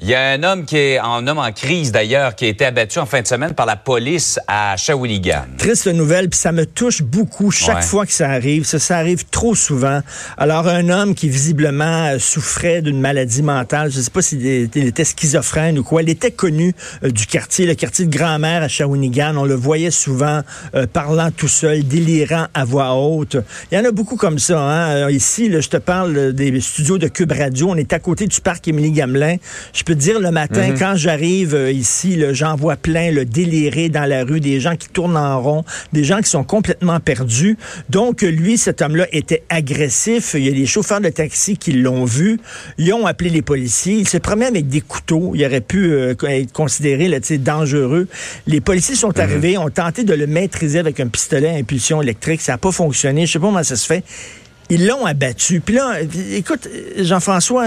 Il y a un homme qui est un homme en crise d'ailleurs qui a été abattu en fin de semaine par la police à Shawinigan. Triste nouvelle, puis ça me touche beaucoup chaque Ouais. fois que ça arrive. Ça, ça arrive trop souvent. Alors, un homme qui visiblement euh, souffrait d'une maladie mentale, je ne sais pas s'il était schizophrène ou quoi, il était connu euh, du quartier, le quartier de grand-mère à Shawinigan. On le voyait souvent euh, parlant tout seul, délirant à voix haute. Il y en a beaucoup comme ça. Hein? Ici, là, je te parle des studios de Cube Radio. On est à côté du parc Émilie-Gamelin. Je peux te dire, le matin, quand j'arrive euh, ici, là, j'en vois plein, le déliré dans la rue, des gens qui tournent en rond, des gens qui sont complètement perdus. Donc, euh, lui, cet homme-là était agressif. Il y a des chauffeurs de taxi qui l'ont vu. Ils ont appelé les policiers. Il se promenait avec des couteaux. Il aurait pu euh, être considéré là, dangereux. Les policiers sont arrivés, ont tenté de le maîtriser avec un pistolet à impulsion électrique. Ça n'a pas fonctionné. Je sais pas comment ça se fait. Ils l'ont abattu. Puis là, écoute, Jean-François,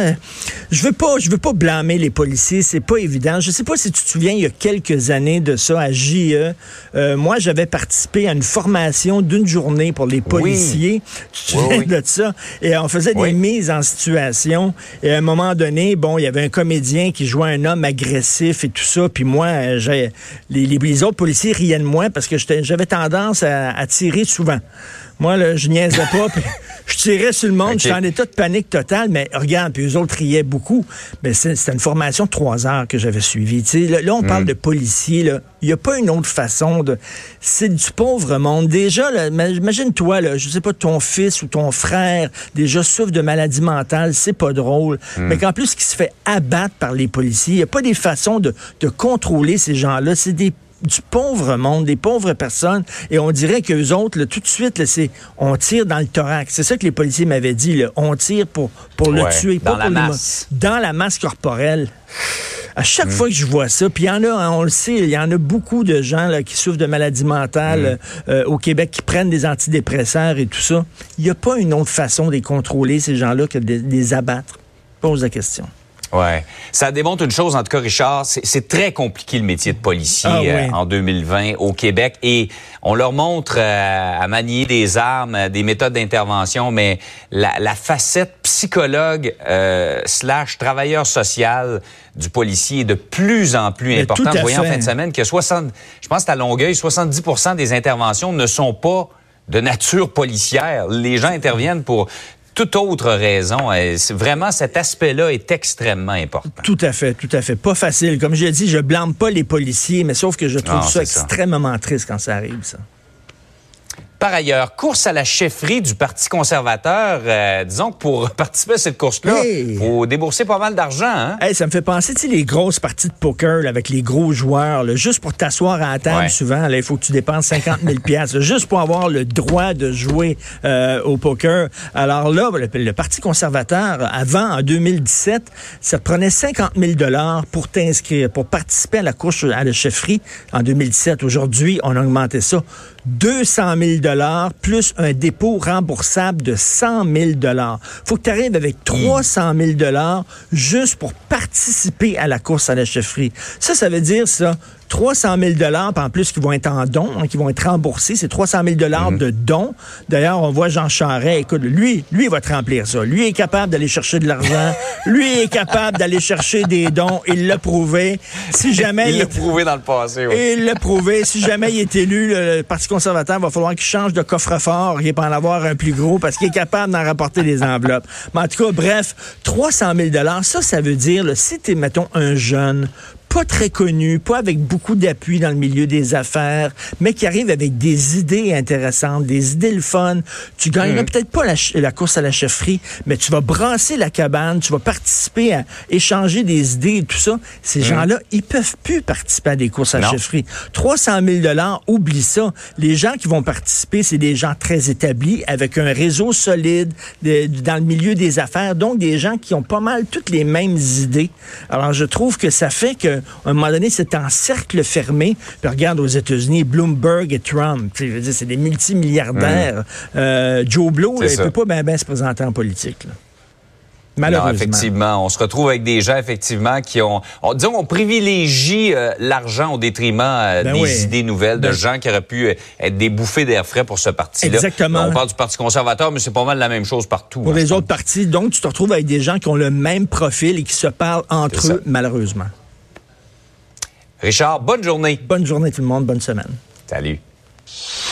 je veux pas, je veux pas blâmer les policiers. C'est pas évident. Je sais pas si tu te souviens, il y a quelques années de ça à JE. euh, moi, j'avais participé à une formation d'une journée pour les policiers. Tu te souviens oui. de ça? Et on faisait des mises en situation. Et à un moment donné, bon, il y avait un comédien qui jouait un homme agressif et tout ça. Puis moi, j'ai, les, autres policiers riaient de moi parce que j'avais tendance à, à tirer souvent. Moi, là, je niaisais pas. puis je tirais sur le monde. Ok. J'étais en état de panique totale. Mais regarde, puis eux autres riaient beaucoup. Mais c'est- c'était une formation de trois heures que j'avais suivie. Là, là, on parle de policiers. là. Il n'y a pas une autre façon de... C'est du pauvre monde. Déjà, imagine-toi, là, je sais pas, ton fils ou ton frère déjà souffre de maladie mentale. C'est pas drôle. Mais qu'en plus, qui se fait abattre par les policiers. Il n'y a pas des façons de, de contrôler ces gens-là. C'est des du pauvre monde, des pauvres personnes, et on dirait qu'eux autres, là, tout de suite, là, c'est on tire dans le thorax. C'est ça que les policiers m'avaient dit, là, on tire pour, pour le Ouais, tuer, dans pas la pour mo- masse. dans la masse corporelle. À chaque Mm. fois que je vois ça, puis il y en a, hein, on le sait, il y en a beaucoup de gens là, qui souffrent de maladies mentales Mm. euh, au Québec, qui prennent des antidépresseurs et tout ça. Il n'y a pas une autre façon de les contrôler, ces gens-là, que de les abattre? Pose la question. Ouais. Ça démontre une chose, en tout cas, Richard, c'est- très compliqué le métier de policier Ah oui. euh, en 2020 au Québec. Et on leur montre euh, à manier des armes, euh, des méthodes d'intervention, mais la, la facette psychologue euh, slash travailleur social du policier est de plus en plus Mais importante. à Vous voyez en fin de semaine que 60, je pense qu'à Longueuil, 70% des interventions ne sont pas de nature policière. Les gens interviennent pour toute autre raison. C'est- Vraiment, cet aspect-là est extrêmement important. Tout à fait, tout à fait. Pas facile. Comme je l'ai dit, je blâme pas les policiers, mais sauf que je trouve Non, ça c'est ça. extrêmement triste quand ça arrive, ça. Par ailleurs, course à la chefferie du Parti conservateur. euh, disons que pour participer à cette course-là, il Hey! faut débourser pas mal d'argent. Hein? Hey, ça me fait penser, tu sais, les grosses parties de poker là, avec les gros joueurs, là, juste pour t'asseoir à la table, Ouais. souvent, il faut que tu dépenses 50 000 piastres, là, juste pour avoir le droit de jouer euh, au poker. Alors là, le, le Parti conservateur, avant, en 2017, ça prenait 50 000 dollars pour t'inscrire, pour participer à la course à la chefferie en 2017. Aujourd'hui, on a augmenté ça. 200 000 dollars plus un dépôt remboursable de 100 000 dollars. Faut que tu arrives avec 300 000 dollars juste pour participer à la course à la chefferie. Ça, ça veut dire ça. 300 000 dollars, en plus qui vont être en dons, hein, qui vont être remboursés, c'est 300 000 dollars de dons. D'ailleurs, on voit Jean Charest, écoute, lui, lui il va te remplir ça. Lui est capable d'aller chercher de l'argent. lui est capable d'aller chercher des dons. Il l'a prouvé. Si jamais Il il l'a prouvé dans le passé. oui. il l'a prouvé. Si jamais il est élu, le Parti conservateur va falloir qu'il change de coffre-fort et pas en avoir un plus gros parce qu'il est capable d'en rapporter des enveloppes. Mais en tout cas, bref, 300 000 ça, ça veut dire, là, si tu es, mettons, un jeune pas très connus, pas avec beaucoup d'appui dans le milieu des affaires, mais qui arrivent avec des idées intéressantes, des idées le fun. Tu gagneras peut-être pas la, course à la chefferie, mais tu vas brasser la cabane, tu vas participer à échanger des idées et tout ça. Ces gens-là, ils peuvent plus participer à des courses à la chefferie. 300 000 dollars, oublie ça. Les gens qui vont participer, c'est des gens très établis, avec un réseau solide de- dans le milieu des affaires, donc des gens qui ont pas mal toutes les mêmes idées. Alors, je trouve que ça fait qu'à un moment donné, c'est en cercle fermé. Puis regarde aux États-Unis, Bloomberg et Trump, tu sais, je veux dire, c'est des multimilliardaires. Euh, Joe Blow, là, il ça. peut pas bien ben se présenter en politique. là. Non, Malheureusement. effectivement, on se retrouve avec des gens effectivement qui ont, on, disons, on privilégie euh, l'argent au détriment euh, Ben des oui. idées nouvelles de Ben- gens qui auraient pu euh, être des bouffées d'air frais pour ce parti-là. Exactement. On parle du Parti conservateur, mais c'est pas mal la même chose partout. Pour hein, les autres partis, donc tu te retrouves avec des gens qui ont le même profil et qui se parlent entre eux, malheureusement. Richard, bonne journée. Bonne journée tout le monde, bonne semaine. Salut.